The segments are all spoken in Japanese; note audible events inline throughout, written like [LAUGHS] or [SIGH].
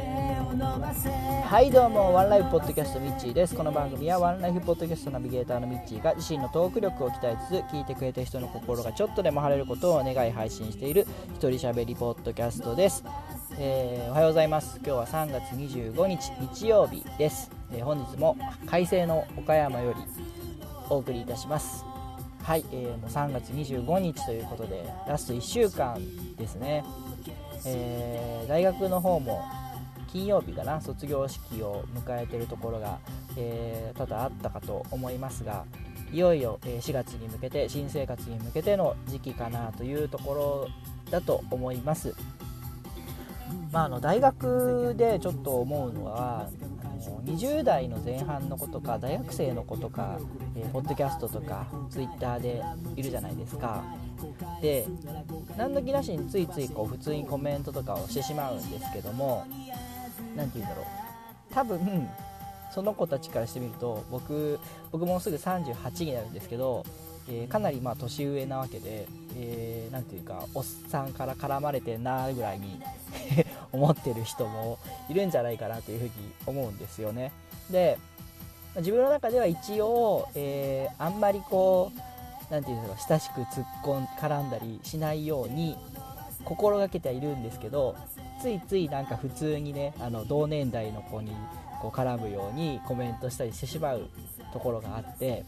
はいどうもワンライフポッドキャストミッチーです。この番組はワンライフポッドキャストナビゲーターのミッチーが自身のトーク力を鍛えつつ聞いてくれた人の心がちょっとでも晴れることを願い配信している一人喋りポッドキャストです、えーおはようございます。今日は3月25日日曜日です、えー本日も快晴の岡山よりお送りいたします。はい、えーもう3月25日ということでラスト1週間ですね、えー大学の方も金曜日かな卒業式を迎えてるところが、えー多々あったかと思いますがいよいよえ4月に向けて新生活に向けての時期かなというところだと思います。まあ、あの大学でちょっと思うのはあの20代の前半の子とか大学生の子とか、えーポッドキャストとかツイッターでいるじゃないですか。で何の気なしについついこう普通にコメントとかをしてしまうんですけども何て言うんだろう。多分その子たちからしてみると僕僕もうすぐ38になるんですけど、えーかなりまあ年上なわけで、えーていうかおっさんから絡まれてんなぐらいに [LAUGHS] 思ってる人もいるんじゃないかなというふうに思うんですよね。で自分の中では一応、えーあんまりこうなんていうんだろう親しく突っ込ん絡んだりしないように心がけてはいるんですけどついついなんか普通にねあの同年代の子にこう絡むようにコメントしたりしてしまうところがあって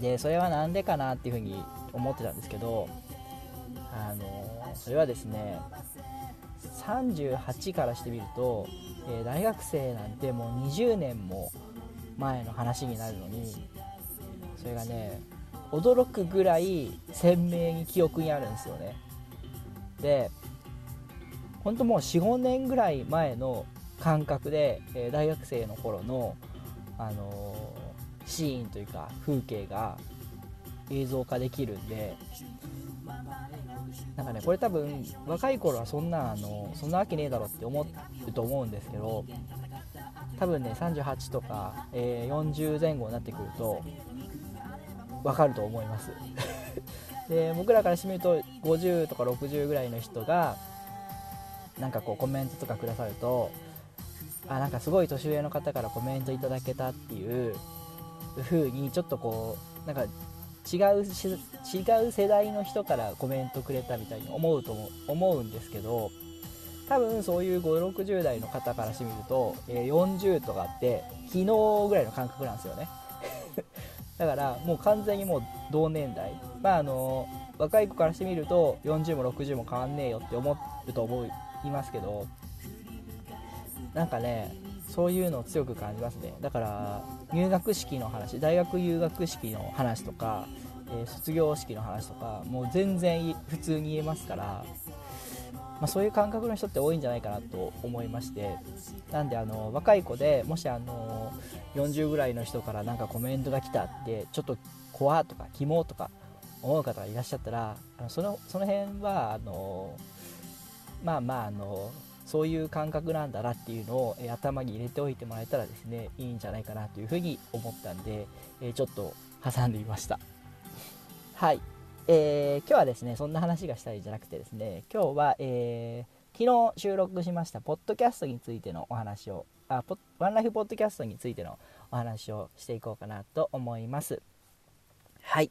でそれは何でかなっていうふうに思ってたんですけどあのそれはですね38からしてみると、えー大学生なんてもう20年も前の話になるのにそれがね驚くぐらい鮮明に記憶にあるんですよね。で本当もう45年ぐらい前の感覚で、えー大学生の頃の、あのーシーンというか風景が映像化できるんでなんかねこれ多分若い頃はそんなあのそんなわけねえだろって思うと思うんですけど多分ね38とか、えー40前後になってくるとわかると思います。[LAUGHS] で僕らからしてみると50とか60ぐらいの人がなんかこうコメントとかくださるとあなんかすごい年上の方からコメントいただけたっていう風にちょっとこうなんか違う違う世代の人からコメントくれたみたいに思うと思うんですけど多分そういう560代の方からしてみると、えー40とかって昨日ぐらいの感覚なんですよね。[LAUGHS] だからもう完全にもう同年代。まああの若い子からしてみると40も60も変わんねえよって思うと思いますけどなんかねそういうのを強く感じますね。だから入学式の話大学入学式の話とか、えー卒業式の話とかもう全然普通に言えますから、まあ、そういう感覚の人って多いんじゃないかなと思いましてなんであの若い子でもしあの40ぐらいの人からなんかコメントが来たってちょっと怖とかキモとか思う方がいらっしゃったらあのそのその辺はあのまあまああのそういう感覚なんだなっていうのを、え頭に入れておいてもらえたらですねいいんじゃないかなというふうに思ったんで、えちょっと挟んでみました。[LAUGHS] はい、えー今日はですねそんな話がしたいじゃなくてですね今日は、えー昨日収録しましたポッドキャストについてのお話をあポワンライフポッドキャストについてのお話をしていこうかなと思います。はい、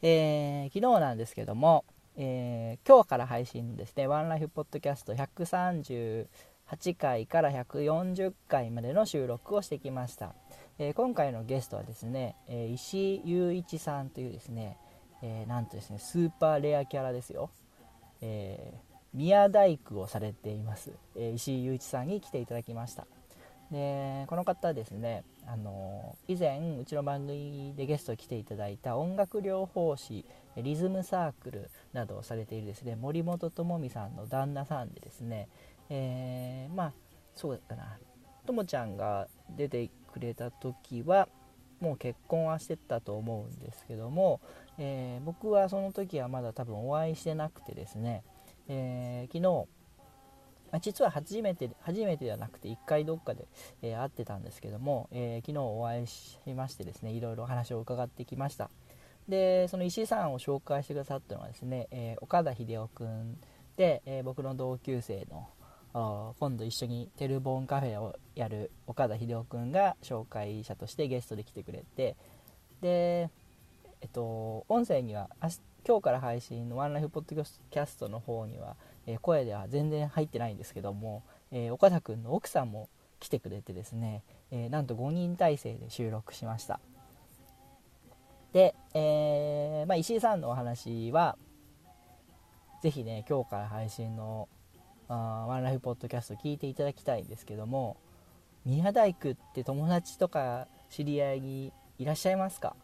えー昨日なんですけども、えー今日から配信のですね。ワンライフポッドキャスト138回から140回までの収録をしてきました、えー今回のゲストはですね、えー石井雄一さんというですね、えなんとですねスーパーレアキャラですよ、えー宮大工をされています、え石井雄一さんに来ていただきました。でこの方ですねあの以前うちの番組でゲストに来ていただいた音楽療法士リズムサークルなどをされているですね森本智美さんの旦那さんでですね、えーまあそうだったな。ともちゃんが出てくれた時はもう結婚はしてたと思うんですけども、えー僕はその時はまだ多分お会いしてなくてですね、えー昨日まあ実は初めて初めてではなくて1回どっかで、えー会ってたんですけども、えー昨日お会いしましてですねいろいろお話を伺ってきました。でその石井さんを紹介してくださったのはですね、えー岡田秀夫君で、え僕の同級生の今度一緒にテルボーンカフェをやる岡田秀夫くんが紹介者としてゲストで来てくれてでえっと音声には今日から配信のワンライフポッドキャストの方には、え、声では全然入ってないんですけども、え、岡田くんの奥さんも来てくれてですね、え、なんと5人体制で収録しました。で、えまあ、石井さんのお話はぜひね今日から配信のあワンライフポッドキャスト聞いていただきたいんですけども宮大工って友達とか知り合いにいらっしゃいますか？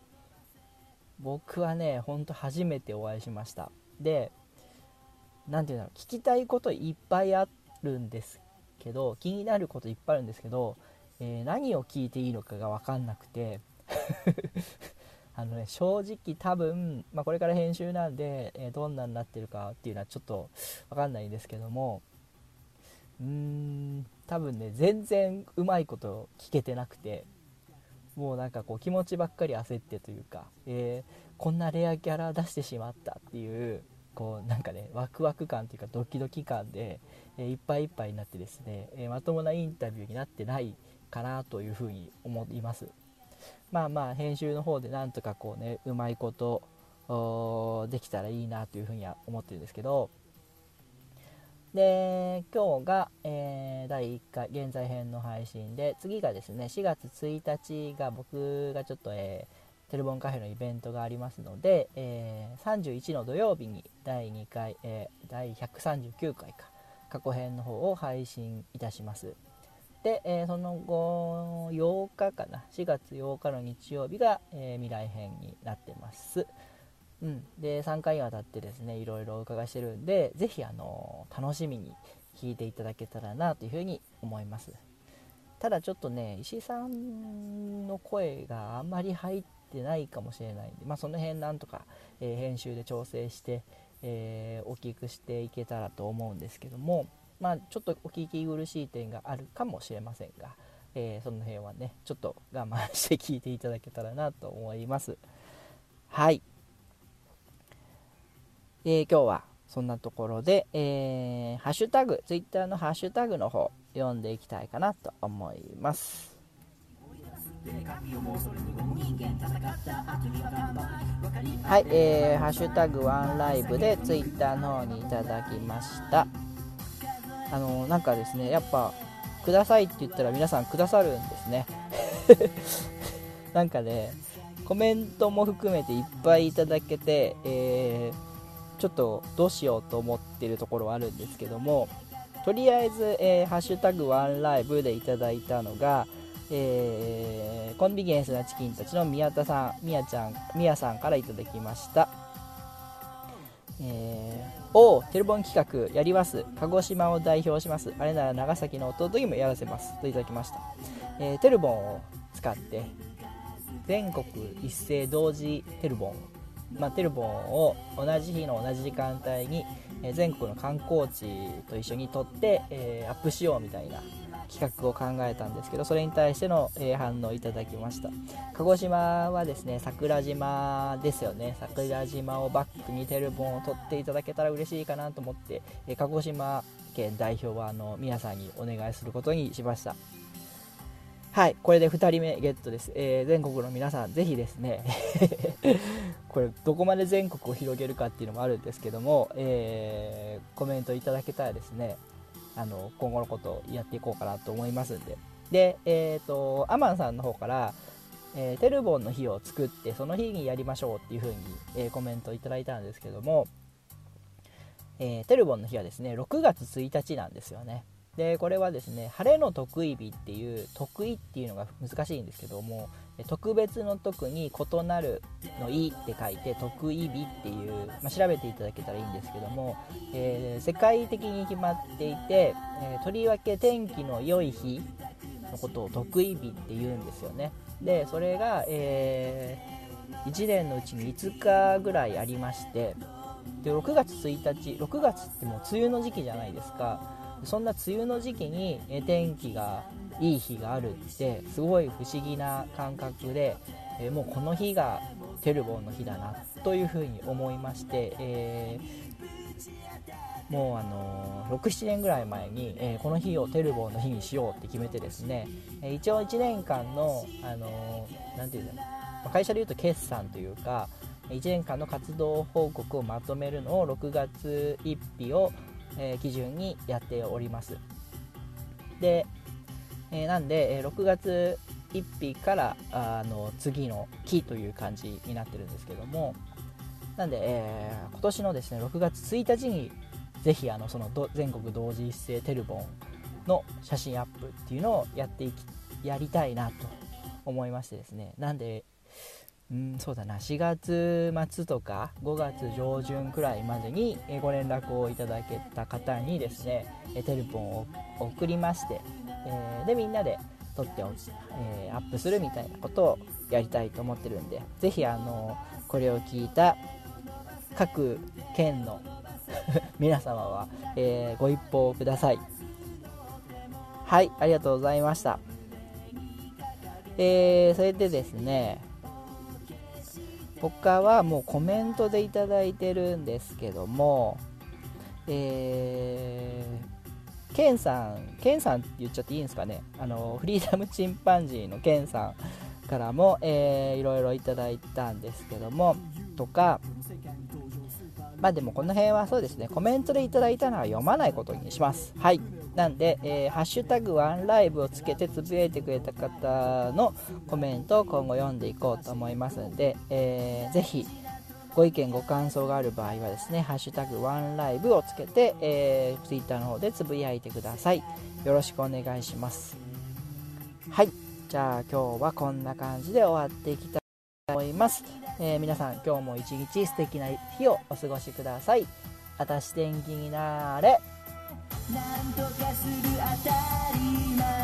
僕はねほんと初めてお会いしました。で何て言うんだろう聞きたいこといっぱいあるんですけど気になることいっぱいあるんですけど、えー、何を聞いていいのかが分かんなくて。[LAUGHS] あのね正直多分、まあ、これから編集なんで、えー、どんなになってるかっていうのはちょっと分かんないんですけどもうーん多分ね全然うまいこと聞けてなくてもうなんかこう気持ちばっかり焦ってというか、えー、こんなレアキャラ出してしまったっていうこうなんかねワクワク感というかドキドキ感で、え、いっぱいいっぱいになってですね、え、まともなインタビューになってないかなというふうに思います。まあまあ編集の方でなんとかこうねうまいことできたらいいなというふうには思ってるんですけど。で今日が、えー、第1回現在編の配信で次がですね4月1日が僕がちょっと、えー、テレボンカフェのイベントがありますので、えー、31の土曜日に第2回、え第139回か過去編の方を配信いたします。で、えその後8日かな4月8日の日曜日が、え未来編になってます。うん、で3回にわたってですねいろいろお伺いしてるんで是非あの楽しみに聞いていただけたらなというふうに思います。ただちょっとね石井さんの声があんまり入ってないかもしれないんで、まあ、その辺なんとか、えー、編集で調整して、えー、大きくしていけたらと思うんですけどもまあ、ちょっとお聞き苦しい点があるかもしれませんが、えー、その辺はねちょっと我慢して聞いていただけたらなと思いますはいえー、今日はそんなところで、えー、ハッシュタグ、ツイッターのハッシュタグの方、読んでいきたいかなと思います。はい、えー、ハッシュタグワンライブでツイッターの方にいただきました。あのなんかですね、やっぱ、くださいって言ったら皆さんくださるんですね。[LAUGHS] なんかね、コメントも含めていっぱいいただけて、えーちょっとどうしようと思ってるところはあるんですけどもとりあえず、えー、ハッシュタグワンライブでいただいたのが、えー、コンビニエンスなチキンたちの宮田さん、宮ちゃん、宮さんからいただきました。えー、おテレボン企画やります。鹿児島を代表します。あれなら長崎の弟にもやらせます。といただきました。えー、テルボンを使って、全国一斉同時テルボンまあ、テルボンを同じ日の同じ時間帯に、え全国の観光地と一緒に撮って、えー、アップしようみたいな企画を考えたんですけどそれに対しての、え反応いただきました。鹿児島はですね桜島ですよね。桜島をバックにテルボンを撮っていただけたら嬉しいかなと思って、え鹿児島県代表はあの皆さんにお願いすることにしました。はい、これで2人目ゲットです。えー、全国の皆さん、ぜひですね [LAUGHS] これ、どこまで全国を広げるかっていうのもあるんですけども、えー、コメントいただけたらですね、あの今後のことをやっていこうかなと思いますんで。で、えっ、ー、と、アマンさんの方から、えー、テルボンの日を作って、その日にやりましょうっていう風に、えー、コメントいただいたんですけども、えー、テルボンの日はですね、6月1日なんですよね。でこれはですね晴れの得意日っていう得意っていうのが難しいんですけども特別の特に異なるのいって書いて得意日っていう、まあ、調べていただけたらいいんですけども、えー、世界的に決まっていて、えー、とりわけ天気の良い日のことを得意日って言うんですよね。でそれが、えー、1年のうちに5日ぐらいありましてで6月1日6月ってもう梅雨の時期じゃないですか。そんな梅雨の時期に天気がいい日があるってすごい不思議な感覚で、えもうこの日がテルボンの日だなというふうに思いまして、えもうあの67年ぐらい前に、え、この日をテルボンの日にしようって決めてですね、え、一応1年間の、あのー、ていうの会社でいうと決算というか1年間の活動報告をまとめるのを6月1日を、え基準にやっております。で、えなんで、え6月1日からあの次の期という感じになってるんですけども。なんで、えー、今年のですね6月1日にぜひあのその全国同時一斉テルボンの写真アップっていうのをやっていきやりたいなと思いましてですね。なんでうんそうだな4月末とか5月上旬くらいまでにご連絡をいただけた方にですねテルポンを送りまして、えー、でみんなで撮ってお、えー、アップするみたいなことをやりたいと思ってるんでぜひあのこれを聞いた各県の [LAUGHS] 皆様は、えー、ご一報ください。はいありがとうございました。えー、それでですね他はもうコメントでいただいてるんですけどもえー、ケンさん、ケンさんって言っちゃっていいんですかね、あのフリーダムチンパンジーのケンさんからも、えー、いろいろいただいたんですけども、とか、まあでもこの辺はそうですね、コメントでいただいたのは読まないことにします。はい。なんで、えー、ハッシュタグワンライブをつけてつぶやいてくれた方のコメントを今後読んでいこうと思いますので、えー、ぜひご意見ご感想がある場合はですね、ハッシュタグワンライブをつけて、えー、Twitter の方でつぶやいてください。よろしくお願いします。はい。じゃあ今日はこんな感じで終わっていきたいと思います。えー、皆さん今日も一日素敵な日をお過ごしください。あたし天気になれ。なんとかする当たり前